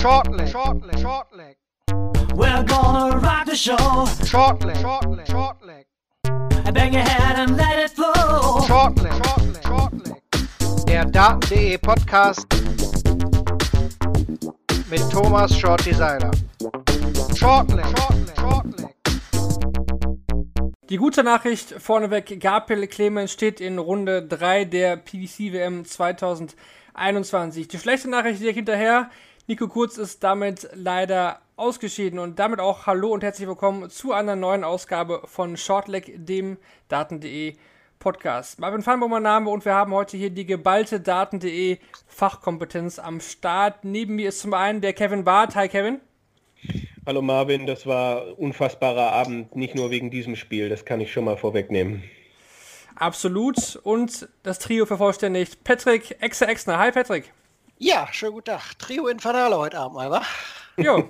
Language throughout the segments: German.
Shortleg, shortleg, shortleg. We're gonna rock the show. Shortleg, shortleg, shortleg. Bang your head and let it flow. Shortleg, shortleg, shortleg. Der Daten.de Podcast mit Thomas Shorty Seiler. Shortleg, shortleg, shortleg. Die gute Nachricht vorneweg, Gabriel Clemens steht in Runde 3 der PDC WM 2021. Die schlechte Nachricht direkt hinterher, Nico Kurz ist damit leider ausgeschieden und damit auch Hallo und herzlich willkommen zu einer neuen Ausgabe von Shortleg, dem Daten.de Podcast. Marvin Feinbaum mein Name und wir haben heute hier die geballte Daten.de Fachkompetenz am Start. Neben mir ist zum einen der Kevin Barth. Hi Kevin. Hallo Marvin, das war unfassbarer Abend, nicht nur wegen diesem Spiel, das kann ich schon mal vorwegnehmen. Absolut. Und das Trio vervollständigt Patrick Exe Exner. Hi Patrick. Ja, schönen guten Tag. Trio Infernale heute Abend mal, wa? Jo,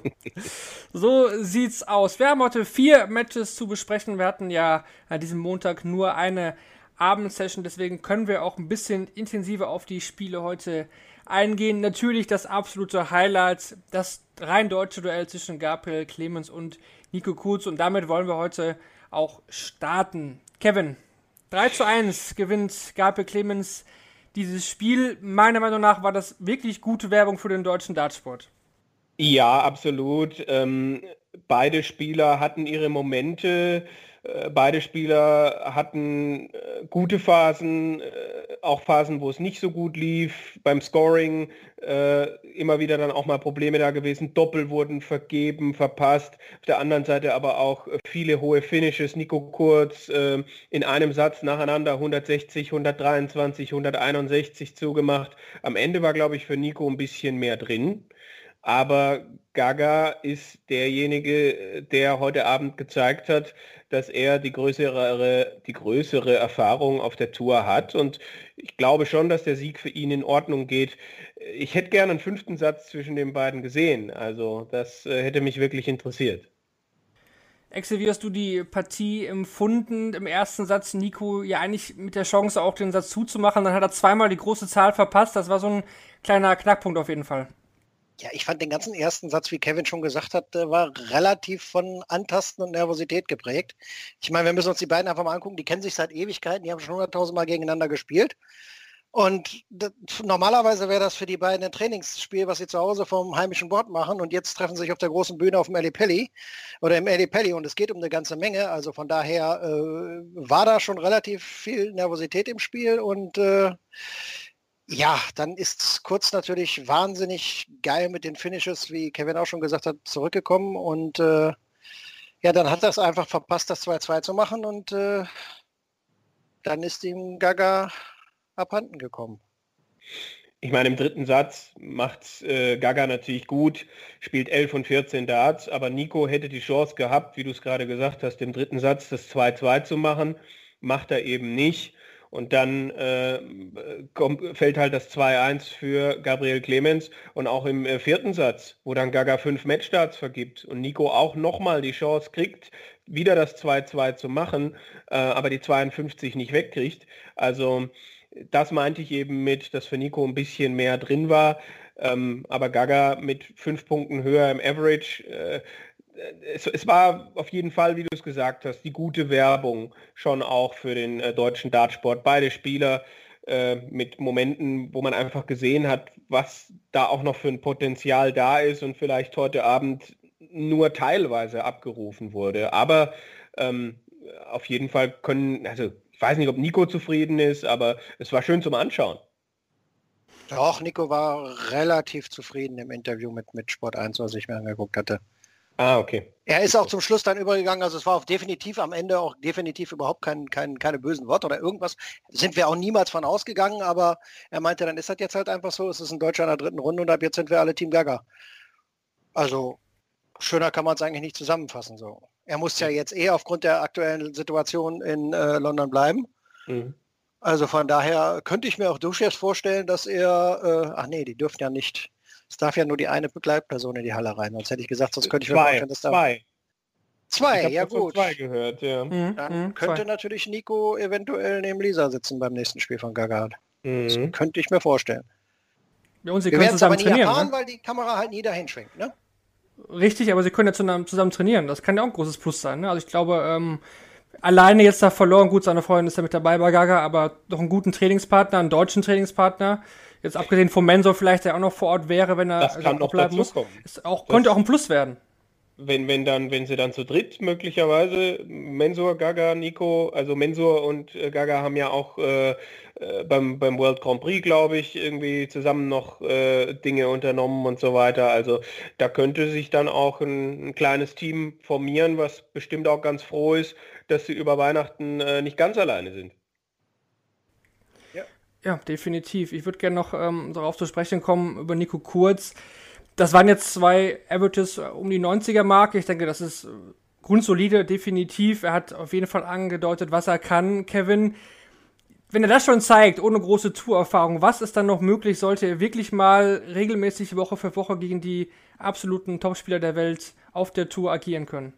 so sieht's aus. Wir haben heute vier Matches zu besprechen. Wir hatten ja an diesem Montag nur eine Abendsession, deswegen können wir auch ein bisschen intensiver auf die Spiele heute eingehen. Natürlich das absolute Highlight, das rein deutsche Duell zwischen Gabriel Clemens und Nico Kurz und damit wollen wir heute auch starten. Kevin, 3 zu 1 gewinnt Gabriel Clemens dieses Spiel. Meiner Meinung nach war das wirklich gute Werbung für den deutschen Dartsport. Ja, absolut. Ähm, beide Spieler hatten ihre Momente. Äh, beide Spieler hatten äh, gute Phasen, äh, auch Phasen, wo es nicht so gut lief. Beim Scoring immer wieder dann auch mal Probleme da gewesen. Doppel wurden vergeben, verpasst. Auf der anderen Seite aber auch viele hohe Finishes. Nico Kurz in einem Satz nacheinander 160, 123, 161 zugemacht. Am Ende war, glaube ich, für Nico ein bisschen mehr drin. Aber Gaga ist derjenige, der heute Abend gezeigt hat, dass er die größere, die größere Erfahrung auf der Tour hat. Und ich glaube schon, dass der Sieg für ihn in Ordnung geht. Ich hätte gerne einen fünften Satz zwischen den beiden gesehen. Also das äh, hätte mich wirklich interessiert. Exe, wie hast du die Partie empfunden? Im ersten Satz Nico ja eigentlich mit der Chance auch den Satz zuzumachen. Dann hat er zweimal die große Zahl verpasst. Das war so ein kleiner Knackpunkt auf jeden Fall. Ja, ich fand den ganzen ersten Satz, wie Kevin schon gesagt hat, war relativ von Antasten und Nervosität geprägt. Ich meine, wir müssen uns die beiden einfach mal angucken. Die kennen sich seit Ewigkeiten. Die haben schon hunderttausend Mal gegeneinander gespielt. Und normalerweise wäre das für die beiden ein Trainingsspiel, was sie zu Hause vom heimischen Bord machen. Und jetzt treffen sie sich auf der großen Bühne auf dem Pelli oder im Pelli und es geht um eine ganze Menge. Also von daher äh, war da schon relativ viel Nervosität im Spiel und äh, ja, dann ist Kurz natürlich wahnsinnig geil mit den Finishes, wie Kevin auch schon gesagt hat, zurückgekommen und äh, ja, dann hat er es einfach verpasst, das 2-2 zu machen und äh, dann ist ihm Gaga abhanden gekommen. Ich meine, im dritten Satz macht äh, Gaga natürlich gut, spielt 11 und 14 Darts, aber Nico hätte die Chance gehabt, wie du es gerade gesagt hast, im dritten Satz das 2-2 zu machen, macht er eben nicht. Und dann äh, kommt, fällt halt das 2-1 für Gabriel Clemens und auch im äh, vierten Satz, wo dann Gaga fünf Matchstarts vergibt und Nico auch nochmal die Chance kriegt, wieder das 2-2 zu machen, äh, aber die 52 nicht wegkriegt. Also das meinte ich eben mit, dass für Nico ein bisschen mehr drin war. Ähm, aber Gaga mit fünf Punkten höher im Average äh, es, es, war auf jeden Fall, wie du es gesagt hast, die gute Werbung schon auch für den äh, deutschen Dartsport. Beide Spieler äh, mit Momenten, wo man einfach gesehen hat, was da auch noch für ein Potenzial da ist und vielleicht heute Abend nur teilweise abgerufen wurde. Aber ähm, auf jeden Fall können, also ich weiß nicht, ob Nico zufrieden ist, aber es war schön zum Anschauen. Doch, Nico war relativ zufrieden im Interview mit, mit Sport 1, was ich mir angeguckt hatte. Ah, okay. Er ist auch zum Schluss dann übergegangen, also es war auch definitiv am Ende auch definitiv überhaupt kein, kein, keine bösen Worte oder irgendwas. Sind wir auch niemals von ausgegangen, aber er meinte, dann ist das jetzt halt einfach so, es ist ein Deutscher in der dritten Runde und ab jetzt sind wir alle Team Gaga. Also schöner kann man es eigentlich nicht zusammenfassen. So. Er muss ja jetzt eh aufgrund der aktuellen Situation in äh, London bleiben. Mhm. Also von daher könnte ich mir auch durchaus vorstellen, dass er, äh, ach nee, die dürfen ja nicht, es darf ja nur die eine Begleitperson in die Halle rein. Sonst hätte ich gesagt, sonst könnte ich mir zwei, vorstellen, dass da... Zwei. Zwei, ja gut. Zwei gehört, ja. Mhm, Dann mhm, könnte zwei. natürlich Nico eventuell neben Lisa sitzen beim nächsten Spiel von Gaga. Mhm. Das könnte ich mir vorstellen. Ja, und sie Wir können werden es aber zusammen nie trainieren. erfahren, Ne? weil die Kamera halt nie dahin schwenkt. Ne? Richtig, aber sie können ja zusammen, zusammen trainieren. Das kann ja auch ein großes Plus sein. Ne? Also ich glaube, ähm, alleine jetzt da verloren, gut, seine Freundin ist ja mit dabei bei Gaga, aber doch einen guten Trainingspartner, einen deutschen Trainingspartner. Jetzt abgesehen vom Mensor vielleicht, der auch noch vor Ort wäre, wenn er Das kann noch bleiben muss. dazukommen. Ist auch, könnte auch ein Plus werden. wenn, wenn dann, wenn sie dann zu dritt möglicherweise, Mensur, Gaga, Nico, also Mensur und äh, Gaga haben ja auch äh, äh, beim, beim World Grand Prix, glaube ich, irgendwie zusammen noch äh, Dinge unternommen und so weiter. Also da könnte sich dann auch ein, ein kleines Team formieren, was bestimmt auch ganz froh ist, dass sie über Weihnachten äh, nicht ganz alleine sind. Ja, definitiv. Ich würde gerne noch ähm, darauf zu sprechen kommen über Nico Kurz. Das waren jetzt zwei Averages äh, um die 90er Marke. Ich denke, das ist äh, grundsolide, definitiv. Er hat auf jeden Fall angedeutet, was er kann, Kevin. Wenn er das schon zeigt, ohne große Tourerfahrung, was ist dann noch möglich, sollte er wirklich mal regelmäßig Woche für Woche gegen die absoluten Topspieler der Welt auf der Tour agieren können?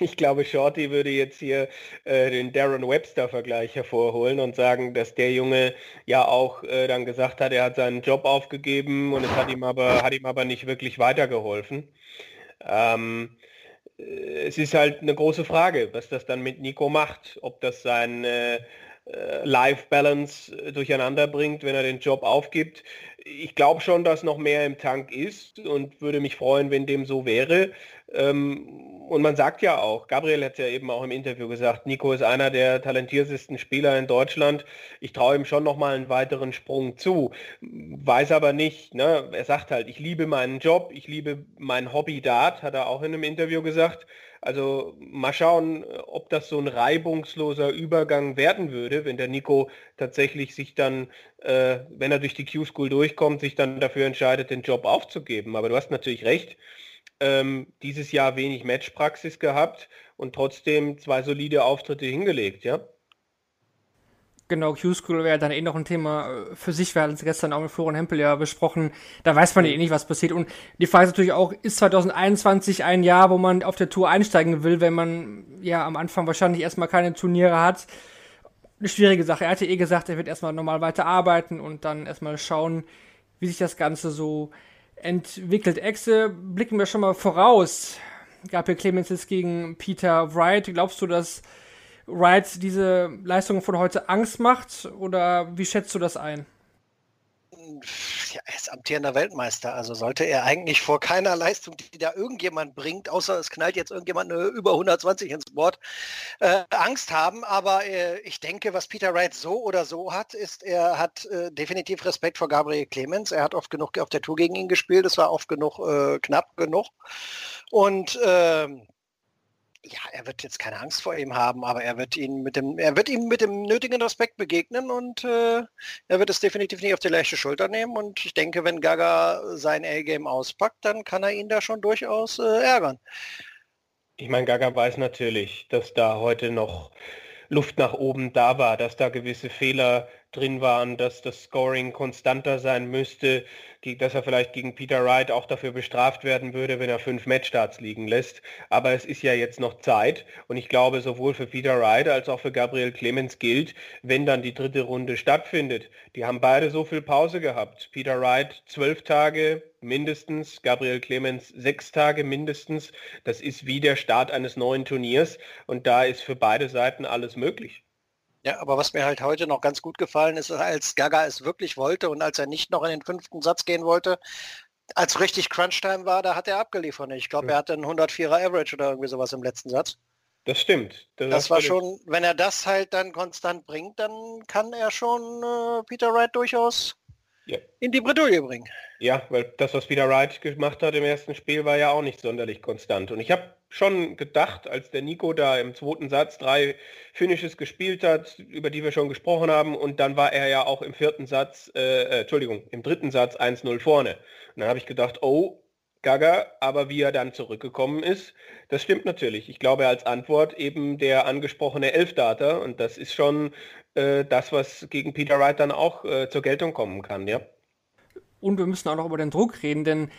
Ich glaube, Shorty würde jetzt hier äh, den Darren Webster-Vergleich hervorholen und sagen, dass der Junge ja auch äh, dann gesagt hat, er hat seinen Job aufgegeben und es hat ihm aber, hat ihm aber nicht wirklich weitergeholfen. Ähm, äh, es ist halt eine große Frage, was das dann mit Nico macht, ob das sein äh, Life-Balance äh, durcheinander bringt, wenn er den Job aufgibt. Ich glaube schon, dass noch mehr im Tank ist und würde mich freuen, wenn dem so wäre. Ähm, und man sagt ja auch, Gabriel hat ja eben auch im Interview gesagt, Nico ist einer der talentiertesten Spieler in Deutschland. Ich traue ihm schon noch mal einen weiteren Sprung zu. Weiß aber nicht, ne? er sagt halt, ich liebe meinen Job, ich liebe mein Hobby Dart, hat er auch in einem Interview gesagt. Also mal schauen, ob das so ein reibungsloser Übergang werden würde, wenn der Nico tatsächlich sich dann, äh, wenn er durch die Q-School durchkommt, sich dann dafür entscheidet, den Job aufzugeben. Aber du hast natürlich recht, ähm, dieses Jahr wenig Matchpraxis gehabt und trotzdem zwei solide Auftritte hingelegt, ja. Genau, Q-School wäre dann eh noch ein Thema äh, für sich. Wir hatten es gestern auch mit Florian Hempel ja besprochen. Da weiß man ja eh nicht, was passiert. Und die Frage ist natürlich auch, ist 2021 ein Jahr, wo man auf der Tour einsteigen will, wenn man ja am Anfang wahrscheinlich erstmal keine Turniere hat? Eine schwierige Sache. Er hatte eh gesagt, er wird erstmal normal weiter arbeiten und dann erstmal schauen, wie sich das Ganze so entwickelt. Exe, blicken wir schon mal voraus. Gabriel Clemens ist gegen Peter Wright. Glaubst du, dass Wright diese Leistung von heute Angst macht oder wie schätzt du das ein? Ja, er ist amtierender Weltmeister, also sollte er eigentlich vor keiner Leistung, die da irgendjemand bringt, außer es knallt jetzt irgendjemand eine über 120 ins Board, äh, Angst haben. Aber äh, ich denke, was Peter Wright so oder so hat, ist, er hat äh, definitiv Respekt vor Gabriel Clemens. Er hat oft genug auf der Tour gegen ihn gespielt, es war oft genug äh, knapp genug. Und ähm, er wird jetzt keine Angst vor ihm haben, aber er wird ihn mit dem, er wird ihm mit dem nötigen Respekt begegnen und äh, er wird es definitiv nicht auf die leichte Schulter nehmen. Und ich denke, wenn Gaga sein A-Game auspackt, dann kann er ihn da schon durchaus äh, ärgern. Ich meine, Gaga weiß natürlich, dass da heute noch Luft nach oben da war, dass da gewisse Fehler drin waren, dass das Scoring konstanter sein müsste, dass er vielleicht gegen Peter Wright auch dafür bestraft werden würde, wenn er fünf Matchstarts liegen lässt. Aber es ist ja jetzt noch Zeit und ich glaube, sowohl für Peter Wright als auch für Gabriel Clemens gilt, wenn dann die dritte Runde stattfindet. Die haben beide so viel Pause gehabt. Peter Wright zwölf Tage mindestens, Gabriel Clemens sechs Tage mindestens. Das ist wie der Start eines neuen Turniers und da ist für beide Seiten alles möglich. Ja, aber was mir halt heute noch ganz gut gefallen ist, als Gaga es wirklich wollte und als er nicht noch in den fünften Satz gehen wollte, als richtig Crunch-Time war, da hat er abgeliefert. Ich glaube, er hatte einen 104er Average oder irgendwie sowas im letzten Satz. Das stimmt. Das, das war schon, wenn er das halt dann konstant bringt, dann kann er schon äh, Peter Wright durchaus ja. in die Bredouille bringen. Ja, weil das, was Peter Wright gemacht hat im ersten Spiel, war ja auch nicht sonderlich konstant. Und ich habe schon gedacht, als der Nico da im zweiten Satz drei Finishes gespielt hat, über die wir schon gesprochen haben, und dann war er ja auch im vierten Satz, äh, äh, Entschuldigung, im dritten Satz 1-0 vorne. Und dann habe ich gedacht, oh, Gaga, aber wie er dann zurückgekommen ist, das stimmt natürlich. Ich glaube als Antwort eben der angesprochene Elfdata und das ist schon äh, das, was gegen Peter Wright dann auch äh, zur Geltung kommen kann, ja. Und wir müssen auch noch über den Druck reden, denn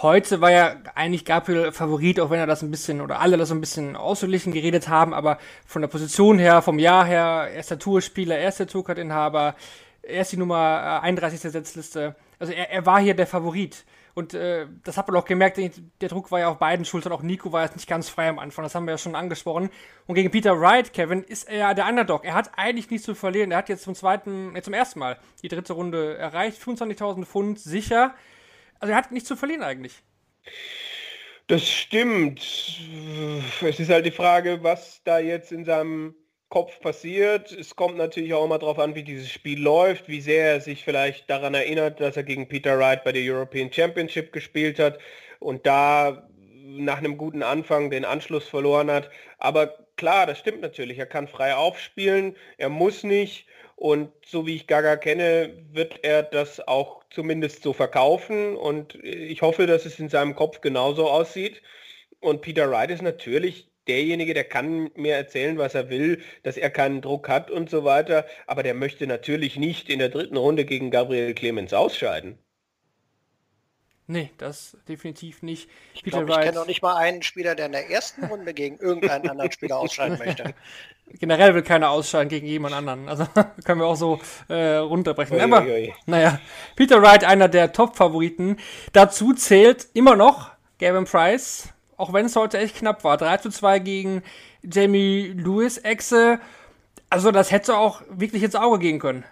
heute war ja eigentlich Gabriel Favorit, auch wenn er das ein bisschen oder alle das ein bisschen ausgeglichen geredet haben, aber von der Position her, vom Jahr her, erster Tourspieler, erster Tourcard-Inhaber, Er ist die Nummer äh, 31 der Setzliste. Also er, er war hier der Favorit. Und äh, das hat man auch gemerkt, der Druck war ja auf beiden Schultern. Auch Nico war jetzt nicht ganz frei am Anfang, das haben wir ja schon angesprochen. Und gegen Peter Wright, Kevin, ist er ja der Underdog. Er hat eigentlich nichts zu verlieren. Er hat jetzt zum zweiten, äh, zum ersten Mal die dritte Runde erreicht. 25.000 Pfund sicher. Also er hat nichts zu verlieren eigentlich. Das stimmt. Es ist halt die Frage, was da jetzt in seinem Kopf passiert. Es kommt natürlich auch immer darauf an, wie dieses Spiel läuft, wie sehr er sich vielleicht daran erinnert, dass er gegen Peter Wright bei der European Championship gespielt hat und da nach einem guten Anfang den Anschluss verloren hat. Aber klar, das stimmt natürlich. Er kann frei aufspielen, er muss nicht. Und so wie ich Gaga kenne, wird er das auch zumindest so verkaufen. Und ich hoffe, dass es in seinem Kopf genauso aussieht. Und Peter Wright ist natürlich derjenige, der kann mir erzählen, was er will, dass er keinen Druck hat und so weiter, aber der möchte natürlich nicht in der dritten Runde gegen Gabriel Clemens ausscheiden. Nee, das definitiv nicht. Ich, glaub, ich kenne noch nicht mal einen Spieler, der in der ersten Runde gegen irgendeinen anderen Spieler ausscheiden möchte. Generell will keiner ausscheiden gegen jemand anderen. Also können wir auch so äh, runterbrechen. Ui, Aber, ui. naja, Peter Wright, einer der Top-Favoriten. Dazu zählt immer noch Gavin Price, auch wenn es heute echt knapp war. 3 zu 2 gegen Jamie Lewis Exe. Also das hätte auch wirklich ins Auge gehen können.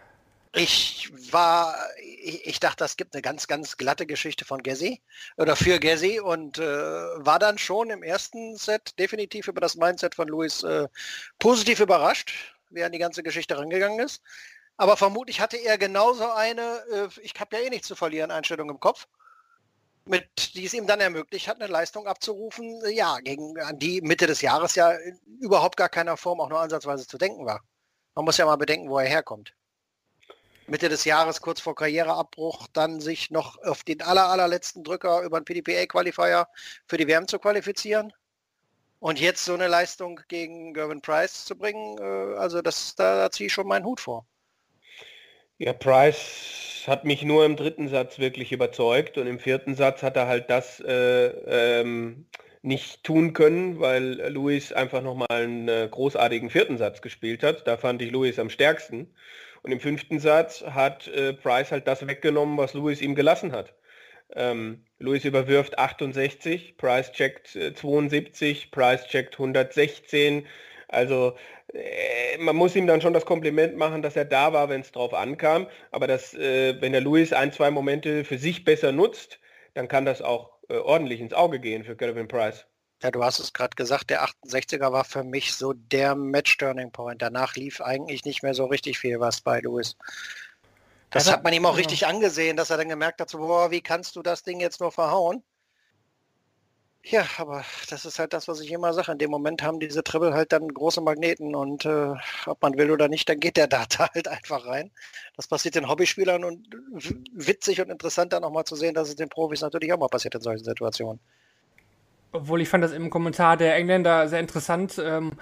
Ich war, ich, ich dachte, das gibt eine ganz, ganz glatte Geschichte von Gessi oder für Gessi und äh, war dann schon im ersten Set definitiv über das Mindset von Lewis äh, positiv überrascht, wie er an die ganze Geschichte rangegangen ist. Aber vermutlich hatte er genauso eine, äh, ich habe ja eh nichts zu verlieren, Einstellung im Kopf mit, die es ihm dann ermöglicht hat, eine Leistung abzurufen, ja, gegen die Mitte des Jahres ja überhaupt gar keiner Form auch nur ansatzweise zu denken war. Man muss ja mal bedenken, wo er herkommt. Mitte des Jahres, kurz vor Karriereabbruch, dann sich noch auf den aller, allerletzten Drücker über den PDPA-Qualifier für die WM zu qualifizieren. Und jetzt so eine Leistung gegen Gervin Price zu bringen, äh, also das, da, da ziehe ich schon meinen Hut vor. Ja, Price hat mich nur im dritten Satz wirklich überzeugt und im vierten Satz hat er halt das äh, ähm, nicht tun können, weil Luis einfach nochmal einen äh, großartigen vierten Satz gespielt hat. Da fand ich Luis am stärksten. Und im fünften Satz hat äh, Price halt das weggenommen, was Luis ihm gelassen hat. Ähm, Luis überwirft 68, Price checkt äh, 72, Price checkt 116. Also äh, man muss ihm dann schon das Kompliment machen, dass er da war, wenn es drauf ankam. Aber dass, äh, wenn der Luis ein, zwei Momente für sich besser nutzt, dann kann das auch äh, ordentlich ins Auge gehen für Kevin Price. Ja, du hast es gerade gesagt, der 68er war für mich so der Match-Turning-Point. Danach lief eigentlich nicht mehr so richtig viel was bei Luis. Das hat man ihm auch richtig angesehen, dass er dann gemerkt hat, so, boah, wie kannst du das Ding jetzt nur verhauen? Ja, aber das ist halt das, was ich immer sage. In dem Moment haben diese Triple halt dann große Magneten und äh, ob man will oder nicht, dann geht der Data halt einfach rein. Das passiert den Hobbyspielern und witzig und interessant dann auch mal zu sehen, dass es den Profis natürlich auch mal passiert in solchen Situationen. Obwohl ich fand das im Kommentar der Engländer sehr interessant. Ähm,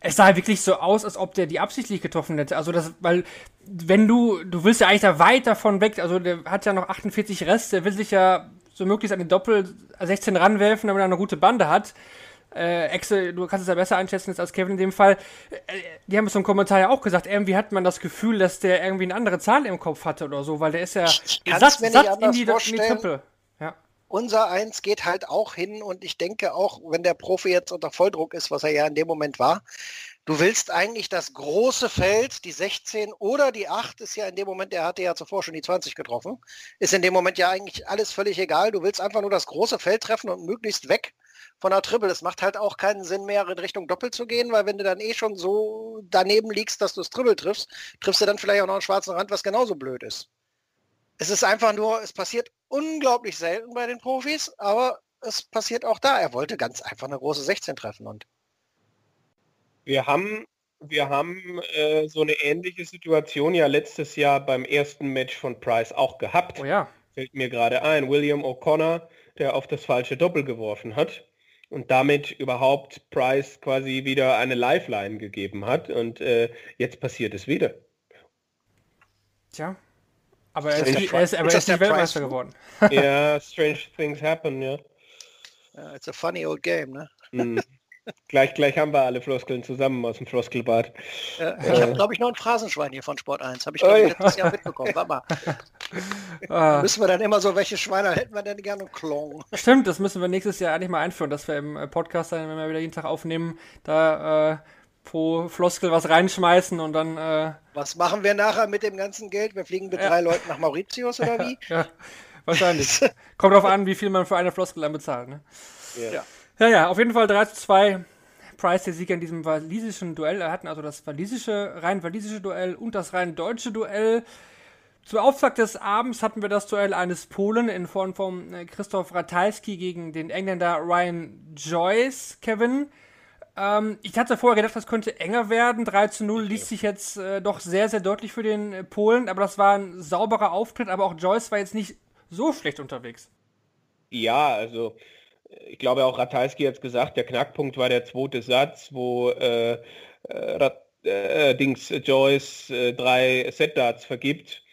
es sah wirklich so aus, als ob der die absichtlich getroffen hätte. Also das, weil wenn du, du willst ja eigentlich da weit davon weg, also der hat ja noch 48 Rest, der will sich ja so möglichst an den Doppel 16 ranwerfen, damit er eine gute Bande hat. Äh, Exe, du kannst es ja besser einschätzen jetzt als Kevin in dem Fall. Äh, die haben es im Kommentar ja auch gesagt, irgendwie hat man das Gefühl, dass der irgendwie eine andere Zahl im Kopf hatte oder so, weil der ist ja satt, satt in, die, in die Triple. Ja. Unser Eins geht halt auch hin und ich denke auch, wenn der Profi jetzt unter Volldruck ist, was er ja in dem Moment war, Du willst eigentlich das große Feld, die 16 oder die 8 ist ja in dem Moment, der hatte ja zuvor schon die 20 getroffen, ist in dem Moment ja eigentlich alles völlig egal. Du willst einfach nur das große Feld treffen und möglichst weg von der Triple. Es macht halt auch keinen Sinn mehr, in Richtung Doppel zu gehen, weil wenn du dann eh schon so daneben liegst, dass du das Triple triffst, triffst du dann vielleicht auch noch einen schwarzen Rand, was genauso blöd ist. Es ist einfach nur, es passiert unglaublich selten bei den Profis, aber es passiert auch da. Er wollte ganz einfach eine große 16 treffen und wir haben, wir haben äh, so eine ähnliche Situation ja letztes Jahr beim ersten Match von Price auch gehabt. Oh ja. Fällt mir gerade ein. William O'Connor, der auf das falsche Doppel geworfen hat und damit überhaupt Price quasi wieder eine Lifeline gegeben hat. Und äh, jetzt passiert es wieder. Tja. Aber er ist, er ist, aber er ist nicht Weltmeister geworden. ja, strange things happen, ja. Yeah, it's a funny old game, ne? Mm. Gleich, gleich haben wir alle Floskeln zusammen aus dem Floskelbad. Ja, ich habe, glaube ich, noch ein Phrasenschwein hier von Sport 1. Habe ich, glaube ich, letztes Jahr mitbekommen. Warte mal. Ah, Müssen wir dann immer so, welche Schweine hätten wir denn gerne? Klong. stimmt, das müssen wir nächstes Jahr eigentlich mal einführen, dass wir im äh, Podcast dann, wenn wir wieder jeden Tag aufnehmen, da äh, pro Floskel was reinschmeißen und dann äh, Was machen wir nachher mit dem ganzen Geld? Wir fliegen mit Ja. drei Leuten nach Mauritius oder wie? ja, wahrscheinlich. Kommt drauf an, wie viel man für eine Floskel dann bezahlt. Ne? Ja. Ja, ja, auf jeden Fall 3 zu 2. Price der Sieger in diesem walisischen Duell. Er hatten also das walisische, rein walisische Duell und das rein deutsche Duell. Zu Auftakt des Abends hatten wir das Duell eines Polen in Form von äh, Christoph Ratajski gegen den Engländer Ryan Joyce, Kevin. Ähm, ich hatte vorher gedacht, das könnte enger werden. 3 zu 0 liest sich jetzt äh, doch sehr, sehr deutlich für den äh, Polen, aber das war ein sauberer Auftritt, aber auch Joyce war jetzt nicht so schlecht unterwegs. Ja, also ich glaube auch Ratajski hat es gesagt, der Knackpunkt war der zweite Satz, wo äh, äh, Rat, äh, Dings Joyce äh, drei Setdarts vergibt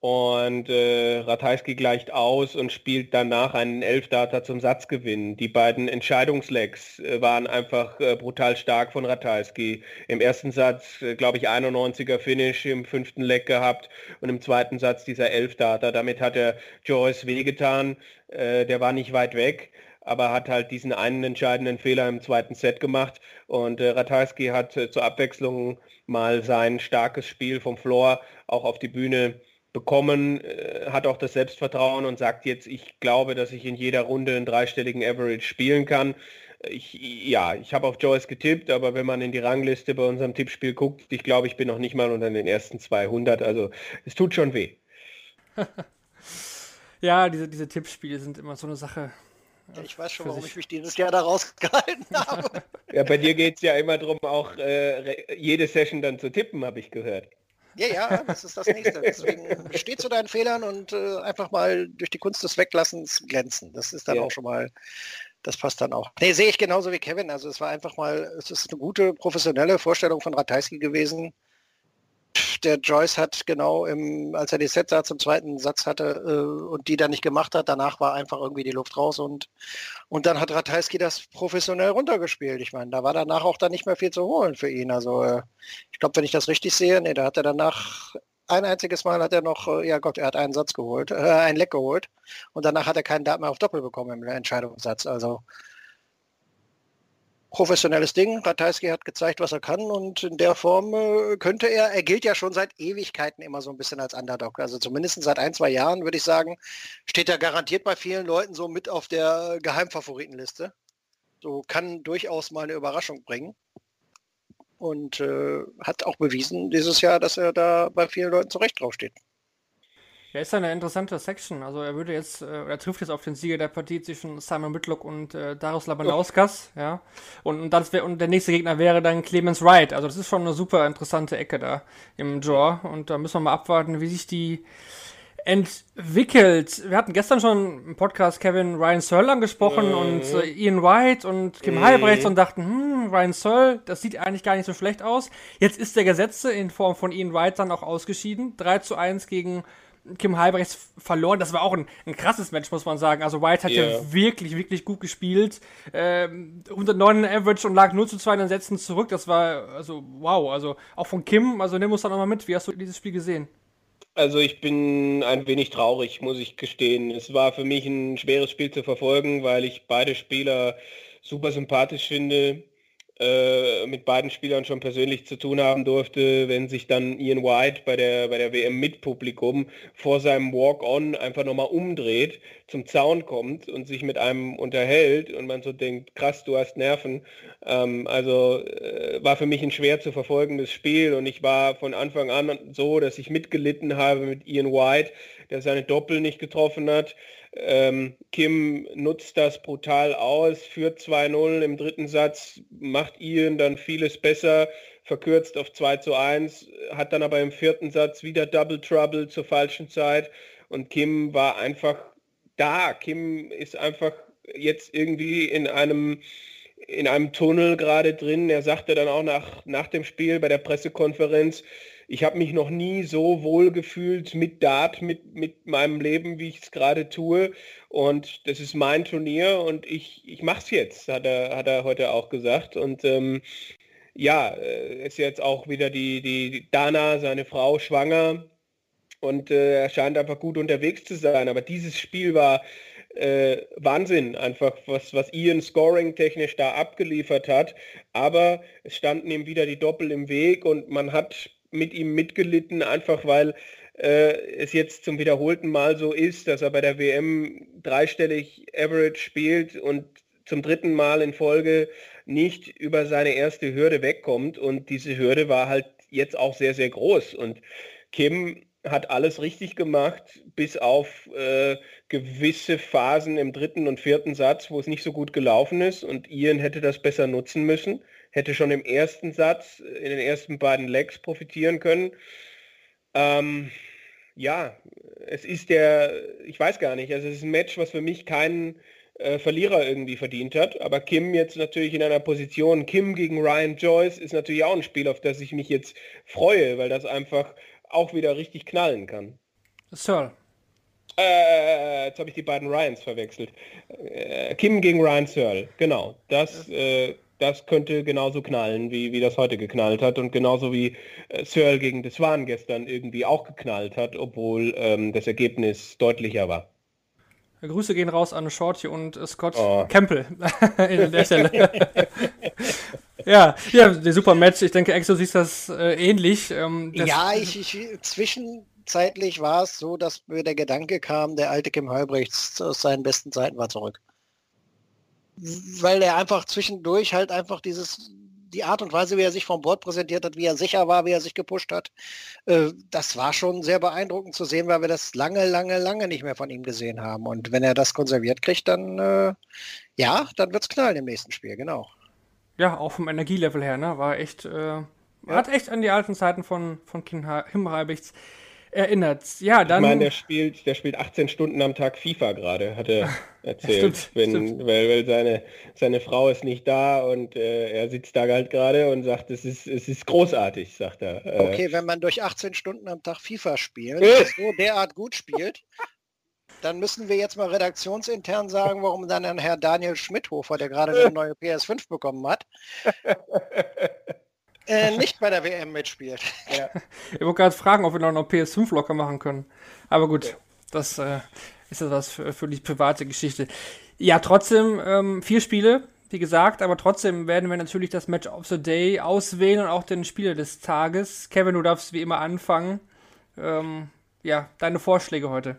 und äh, Ratajski gleicht aus und spielt danach einen Elfdarter zum Satzgewinn. Die beiden Entscheidungslecks äh, waren einfach äh, brutal stark von Ratajski. Im ersten Satz, äh, glaube ich, 91er Finish im fünften Leck gehabt und im zweiten Satz dieser Elfdarter. Damit hat er Joyce wehgetan. Äh, der war nicht weit weg aber hat halt diesen einen entscheidenden Fehler im zweiten Set gemacht und äh, Ratajski hat äh, zur Abwechslung mal sein starkes Spiel vom Floor auch auf die Bühne bekommen, äh, hat auch das Selbstvertrauen und sagt jetzt, ich glaube, dass ich in jeder Runde einen dreistelligen Average spielen kann. Ich, ja, ich habe auf Joyce getippt, aber wenn man in die Rangliste bei unserem Tippspiel guckt, ich glaube, ich bin noch nicht mal unter den ersten 200, also es tut schon weh. Ja, diese, diese Tippspiele sind immer so eine Sache. Ich weiß schon, warum ich mich dieses Jahr da rausgehalten habe. Ja, bei dir geht es ja immer darum, auch äh, jede Session dann zu tippen, habe ich gehört. Ja, ja, das ist das Nächste. Deswegen steh zu deinen Fehlern und äh, einfach mal durch die Kunst des Weglassens glänzen. Das ist dann Ja. auch schon mal, das passt dann auch. Nee, sehe ich genauso wie Kevin. Also es war einfach mal, es ist eine gute professionelle Vorstellung von Ratajski gewesen. Der Joyce hat genau im, als er die Setsatz im zweiten Satz hatte äh, und die dann nicht gemacht hat, danach war einfach irgendwie die Luft raus und und dann hat Ratajski das professionell runtergespielt. Ich meine, da war danach auch dann nicht mehr viel zu holen für ihn. Also äh, ich glaube, wenn ich das richtig sehe, nee, da hat er danach ein einziges Mal hat er noch, äh, ja Gott, er hat einen Satz geholt, äh, einen Leck geholt und danach hat er keinen Dart mehr auf Doppel bekommen im Entscheidungssatz. Also professionelles Ding. Ratajski hat gezeigt, was er kann und in der Form äh, könnte er, er gilt ja schon seit Ewigkeiten immer so ein bisschen als Underdog. Also zumindest seit ein, zwei Jahren würde ich sagen, steht er garantiert bei vielen Leuten so mit auf der Geheimfavoritenliste. So kann durchaus mal eine Überraschung bringen. Und äh, hat auch bewiesen dieses Jahr, dass er da bei vielen Leuten zurecht draufsteht. Ja, ist eine interessante Section. Also er würde jetzt, äh, er trifft jetzt auf den Sieger der Partie zwischen Simon Whitlock und äh, Darius Labanauskas, ja. Und, und, das wär, und der nächste Gegner wäre dann Clemens Wright. Also das ist schon eine super interessante Ecke da im Draw. Und da müssen wir mal abwarten, wie sich die entwickelt. Wir hatten gestern schon im Podcast Kevin Ryan Searle angesprochen und äh, Ian White und Kim Halbrechts und dachten, hm, Ryan Searle, das sieht eigentlich gar nicht so schlecht aus. Jetzt ist der Gesetze in Form von Ian White dann auch ausgeschieden. 3 zu 1 gegen Kim Halbrechts verloren. Das war auch ein, ein krasses Match, muss man sagen. Also White hat ja Ja. wirklich, wirklich gut gespielt. Ähm, 109 Average und lag 0 zu 2 in den Sätzen zurück. Das war, also wow. Also auch von Kim, also nimm uns da nochmal mit. Wie hast du dieses Spiel gesehen? Also ich bin ein wenig traurig, muss ich gestehen. Es war für mich ein schweres Spiel zu verfolgen, weil ich beide Spieler super sympathisch finde, äh, mit beiden Spielern schon persönlich zu tun haben durfte, wenn sich dann Ian White bei der, bei der WM mit Publikum vor seinem Walk-On einfach nochmal umdreht, zum Zaun kommt und sich mit einem unterhält und man so denkt, krass, du hast Nerven. Ähm, also äh, war für mich ein schwer zu verfolgendes Spiel und ich war von Anfang an so, dass ich mitgelitten habe mit Ian White, der seine Doppel nicht getroffen hat. Ähm, Kim nutzt das brutal aus, führt 2-0 im dritten Satz, macht Ian dann vieles besser, verkürzt auf 2 zu 1, hat dann aber im vierten Satz wieder Double Trouble zur falschen Zeit und Kim war einfach da. Kim ist einfach jetzt irgendwie in einem in einem Tunnel gerade drin. Er sagte dann auch nach, nach dem Spiel bei der Pressekonferenz, ich habe mich noch nie so wohl gefühlt mit Dart, mit, mit meinem Leben, wie ich es gerade tue. Und das ist mein Turnier und ich, ich mache es jetzt, hat er, hat er heute auch gesagt. Und ähm, ja, äh, ist jetzt auch wieder die, die Dana, seine Frau, schwanger. Und äh, er scheint einfach gut unterwegs zu sein. Aber dieses Spiel war äh, Wahnsinn, einfach was, was Ian Scoring technisch da abgeliefert hat. Aber es standen ihm wieder die Doppel im Weg und man hat mit ihm mitgelitten, einfach weil äh, es jetzt zum wiederholten Mal so ist, dass er bei der WM dreistellig Average spielt und zum dritten Mal in Folge nicht über seine erste Hürde wegkommt. Und diese Hürde war halt jetzt auch sehr, sehr groß. Und Kim hat alles richtig gemacht, bis auf äh, gewisse Phasen im dritten und vierten Satz, wo es nicht so gut gelaufen ist. Und Ian hätte das besser nutzen müssen, hätte schon im ersten Satz, in den ersten beiden Legs profitieren können. Ähm, ja, es ist der, ich weiß gar nicht, also es ist ein Match, was für mich keinen äh, Verlierer irgendwie verdient hat. Aber Kim jetzt natürlich in einer Position, Kim gegen Ryan Joyce ist natürlich auch ein Spiel, auf das ich mich jetzt freue, weil das einfach auch wieder richtig knallen kann. Searle. Äh, jetzt habe ich die beiden Ryans verwechselt. Äh, Kim gegen Ryan Searle, genau. Das, äh, das könnte genauso knallen, wie, wie das heute geknallt hat und genauso wie äh, Searle gegen Deswan gestern irgendwie auch geknallt hat, obwohl ähm, das Ergebnis deutlicher war. Grüße gehen raus an Shorty und Scott oh. Campbell in der Stelle. ja, ja, der super Match. Ich denke, Exo siehst das äh, ähnlich. Ähm, ja, ich, ich, zwischenzeitlich war es so, dass mir der Gedanke kam, der alte Kim Halbrechts aus seinen besten Zeiten war zurück. Weil er einfach zwischendurch halt einfach dieses die Art und Weise, wie er sich vom Bord präsentiert hat, wie er sicher war, wie er sich gepusht hat, äh, das war schon sehr beeindruckend zu sehen, weil wir das lange, lange, lange nicht mehr von ihm gesehen haben. Und wenn er das konserviert kriegt, dann äh, ja, dann wird es knallen im nächsten Spiel, genau. Ja, auch vom Energielevel her, ne? War echt, äh, ja. hat echt an die alten Zeiten von, von Kim Himmelreibichts erinnert. Ja, dann. Ich meine, der spielt, der spielt 18 Stunden am Tag FIFA gerade, hat er erzählt. stimmt, wenn, stimmt. Weil, weil seine, seine Frau ist nicht da und äh, er sitzt da halt gerade und sagt, es ist, es ist großartig, sagt er. Äh, okay, wenn man durch 18 Stunden am Tag FIFA spielt, so derart gut spielt, dann müssen wir jetzt mal redaktionsintern sagen, warum dann ein Herr Daniel Schmidhofer, der gerade eine neue PS5 bekommen hat, äh, nicht bei der WM mitspielt. Ja. Ich wollte gerade fragen, ob wir noch eine PS5 locker machen können. Aber gut, ja. das äh, ist ja was für, für, die private Geschichte. Ja, trotzdem ähm, vier Spiele, wie gesagt, aber trotzdem werden wir natürlich das Match of the Day auswählen und auch den Spieler des Tages. Kevin, du darfst wie immer anfangen. Ähm, ja, deine Vorschläge heute.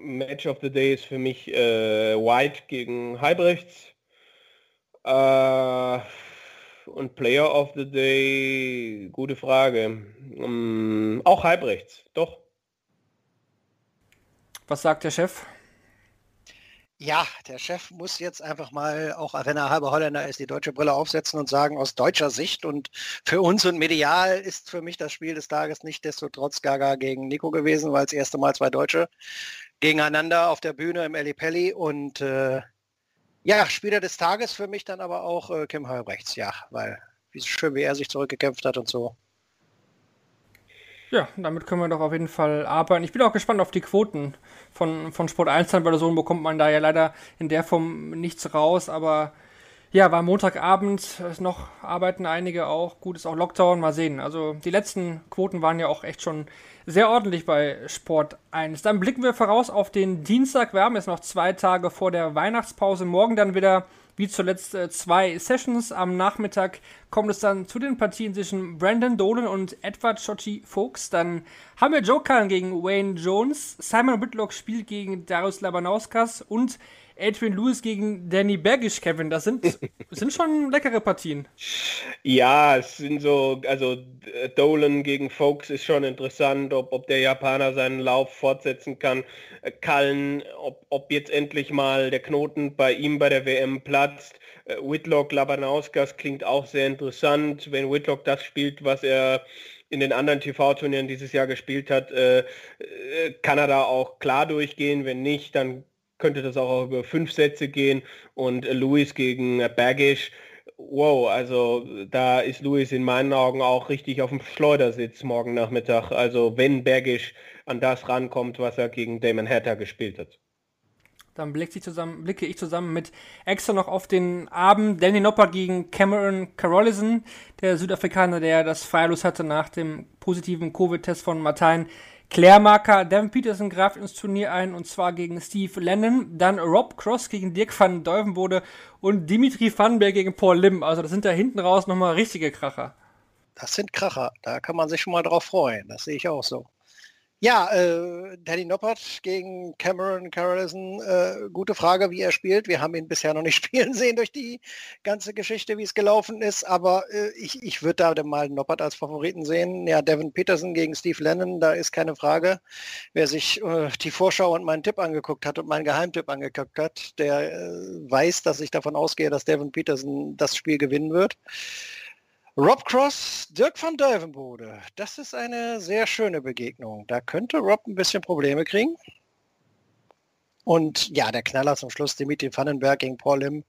Match of the Day ist für mich äh, White gegen Halbrechts. Äh, und Player of the Day, gute Frage. Um, auch Halbrechts, doch. Was sagt der Chef? Ja, der Chef muss jetzt einfach mal, auch wenn er halber Holländer ist, die deutsche Brille aufsetzen und sagen, aus deutscher Sicht und für uns und medial ist für mich das Spiel des Tages nicht desto trotz Gaga gegen Nico gewesen, weil das erste Mal zwei Deutsche gegeneinander auf der Bühne im Eli Pelli und äh, ja, Spieler des Tages für mich dann aber auch äh, Kim Halbrechts, ja, weil wie schön, wie er sich zurückgekämpft hat und so. Ja, damit können wir doch auf jeden Fall arbeiten. Ich bin auch gespannt auf die Quoten von, von Sport 1, weil Sohn bekommt man da ja leider in der Form nichts raus, aber ja, war Montagabend, noch arbeiten einige auch. Gut, ist auch Lockdown, mal sehen. Also die letzten Quoten waren ja auch echt schon sehr ordentlich bei Sport 1. Dann blicken wir voraus auf den Dienstag. Wir haben jetzt noch zwei Tage vor der Weihnachtspause. Morgen dann wieder, wie zuletzt, äh, zwei Sessions. Am Nachmittag kommt es dann zu den Partien zwischen Brandon Dolan und Edward Schotti Fuchs. Dann haben wir Joe Cullen gegen Wayne Jones. Simon Whitlock spielt gegen Darius Labanauskas und Adrian Lewis gegen Danny Bergisch, Kevin. Das sind, sind schon leckere Partien. Ja, es sind so, also Dolan gegen Folks ist schon interessant, ob, ob der Japaner seinen Lauf fortsetzen kann. Kallen, ob, ob jetzt endlich mal der Knoten bei ihm bei der WM platzt. Äh, Whitlock, Labanauskas klingt auch sehr interessant. Wenn Whitlock das spielt, was er in den anderen TV-Turnieren dieses Jahr gespielt hat, äh, äh, kann er da auch klar durchgehen. Wenn nicht, dann könnte das auch über fünf Sätze gehen und Louis gegen Bagish wow, also da ist Luis in meinen Augen auch richtig auf dem Schleudersitz morgen Nachmittag. Also wenn Bergisch an das rankommt, was er gegen Damon Hatter gespielt hat. Dann blicke ich, zusammen, blicke ich zusammen mit extra noch auf den Abend Danny Noppert gegen Cameron Carolison, der Südafrikaner, der das Feierlos hatte nach dem positiven Covid-Test von Martin. Klärmarker, Devin Peterson greift ins Turnier ein und zwar gegen Steve Lennon, dann Rob Cross gegen Dirk van Deuvenbode und Dimitri Vandenberg gegen Paul Lim. Also das sind da hinten raus nochmal richtige Kracher. Das sind Kracher, da kann man sich schon mal drauf freuen, das sehe ich auch so. Ja, äh, Danny Noppert gegen Cameron Carolison, äh, gute Frage, wie er spielt. Wir haben ihn bisher noch nicht spielen sehen durch die ganze Geschichte, wie es gelaufen ist, aber äh, ich, ich würde da mal Noppert als Favoriten sehen. Ja, Devin Peterson gegen Steve Lennon, da ist keine Frage. Wer sich äh, die Vorschau und meinen Tipp angeguckt hat und meinen Geheimtipp angeguckt hat, der äh, weiß, dass ich davon ausgehe, dass Devin Peterson das Spiel gewinnen wird. Rob Cross, Dirk van Duivenbode. Das ist eine sehr schöne Begegnung. Da könnte Rob ein bisschen Probleme kriegen. Und ja, der Knaller zum Schluss, Dimitri Vandenberg gegen Paul Lim.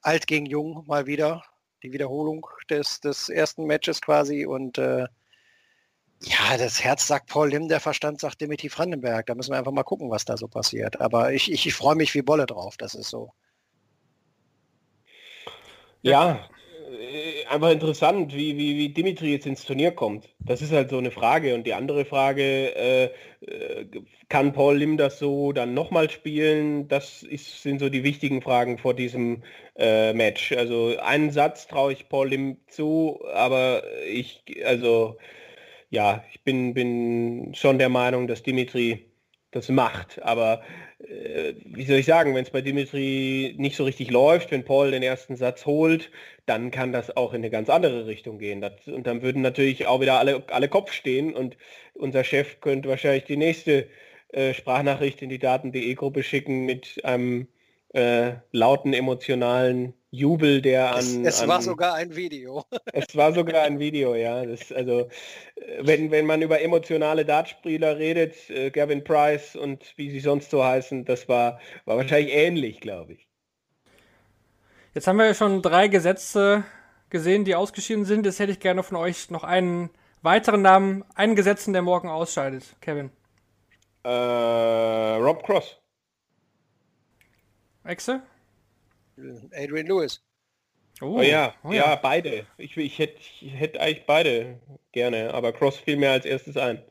Alt gegen Jung mal wieder. Die Wiederholung des, des ersten Matches quasi. Und äh, ja, das Herz sagt Paul Lim, der Verstand sagt Dimitri Vandenberg. Da müssen wir einfach mal gucken, was da so passiert. Aber ich, ich, ich freue mich wie Bolle drauf. Das ist so. Ja, einfach interessant, wie, wie, wie Dimitri jetzt ins Turnier kommt. Das ist halt so eine Frage. Und die andere Frage, äh, äh kann Paul Lim das so dann nochmal spielen? Das ist, sind so die wichtigen Fragen vor diesem äh, Match. Also einen Satz traue ich Paul Lim zu, aber ich, also ja, ich bin, bin schon der Meinung, dass Dimitri das macht. Aber äh, wie soll ich sagen, wenn es bei Dimitri nicht so richtig läuft, wenn Paul den ersten Satz holt, dann kann das auch in eine ganz andere Richtung gehen. Das, und dann würden natürlich auch wieder alle, alle Kopf stehen und unser Chef könnte wahrscheinlich die nächste äh, Sprachnachricht in die Daten.de-Gruppe schicken mit einem äh, lauten, emotionalen Jubel, der an... Es, es an, war sogar ein Video. Es war sogar ein Video, ja. Das, also, wenn, wenn man über emotionale Dartspieler redet, äh, Gavin Price und wie sie sonst so heißen, das war, war wahrscheinlich ähnlich, glaube ich. Jetzt haben wir ja schon drei Gesetze gesehen, die ausgeschieden sind. Jetzt hätte ich gerne von euch noch einen weiteren Namen, einen Gesetzen, der morgen ausscheidet. Kevin. Äh, Rob Cross. Exe? Adrian Lewis. Oh, oh ja, oh ja, ja, beide. Ich, ich hätte ich hätt eigentlich beide gerne, aber Cross fiel mir als erstes ein.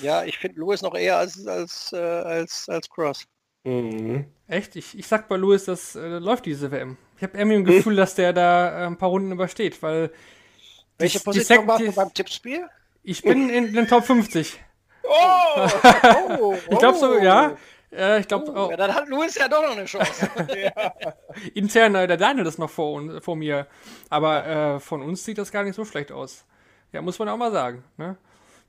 Ja, ich finde Lewis noch eher als, als, äh, als, als Cross. Mhm. Echt? Ich, ich sag bei Lewis, das äh, läuft diese WM. Ich habe irgendwie ein Gefühl, hm? dass der da äh, ein paar Runden übersteht, weil. Welche die, Position warst du beim Tippspiel? Ich bin in den Top 50. Oh! oh ich glaube so, ja. Äh, ich glaube. Uh, oh. ja, dann hat Louis ja doch noch eine Chance. ja. Intern, äh, der Daniel ist noch vor, vor mir. Aber äh, von uns sieht das gar nicht so schlecht aus. Ja, muss man auch mal sagen. Ne?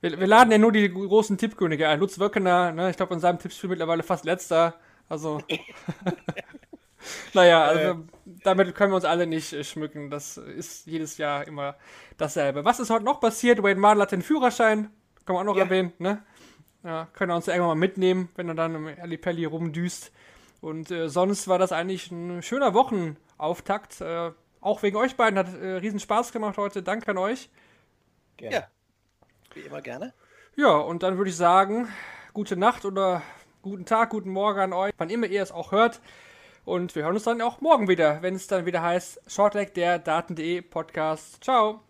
Wir, wir, laden ja nur die großen Tippkönige ein. Lutz Wöckener, ne? ich glaube, in seinem Tippspiel mittlerweile fast letzter. Also. naja, also, damit können wir uns alle nicht äh, schmücken. Das ist jedes Jahr immer dasselbe. Was ist heute noch passiert? Wayne Mardell hat den Führerschein. Kann man auch noch ja. erwähnen, ne? Ja, können wir uns irgendwann mal mitnehmen, wenn er dann im Alipelli rumdüst. Und äh, sonst war das eigentlich ein schöner Wochenauftakt. Äh, auch wegen euch beiden hat äh, riesen Spaß gemacht heute. Danke an euch. Gerne. Ja, wie immer gerne. Ja, und dann würde ich sagen, gute Nacht oder guten Tag, guten Morgen an euch, wann immer ihr es auch hört. Und wir hören uns dann auch morgen wieder, wenn es dann wieder heißt Shortleg, der Daten.de Podcast. Ciao.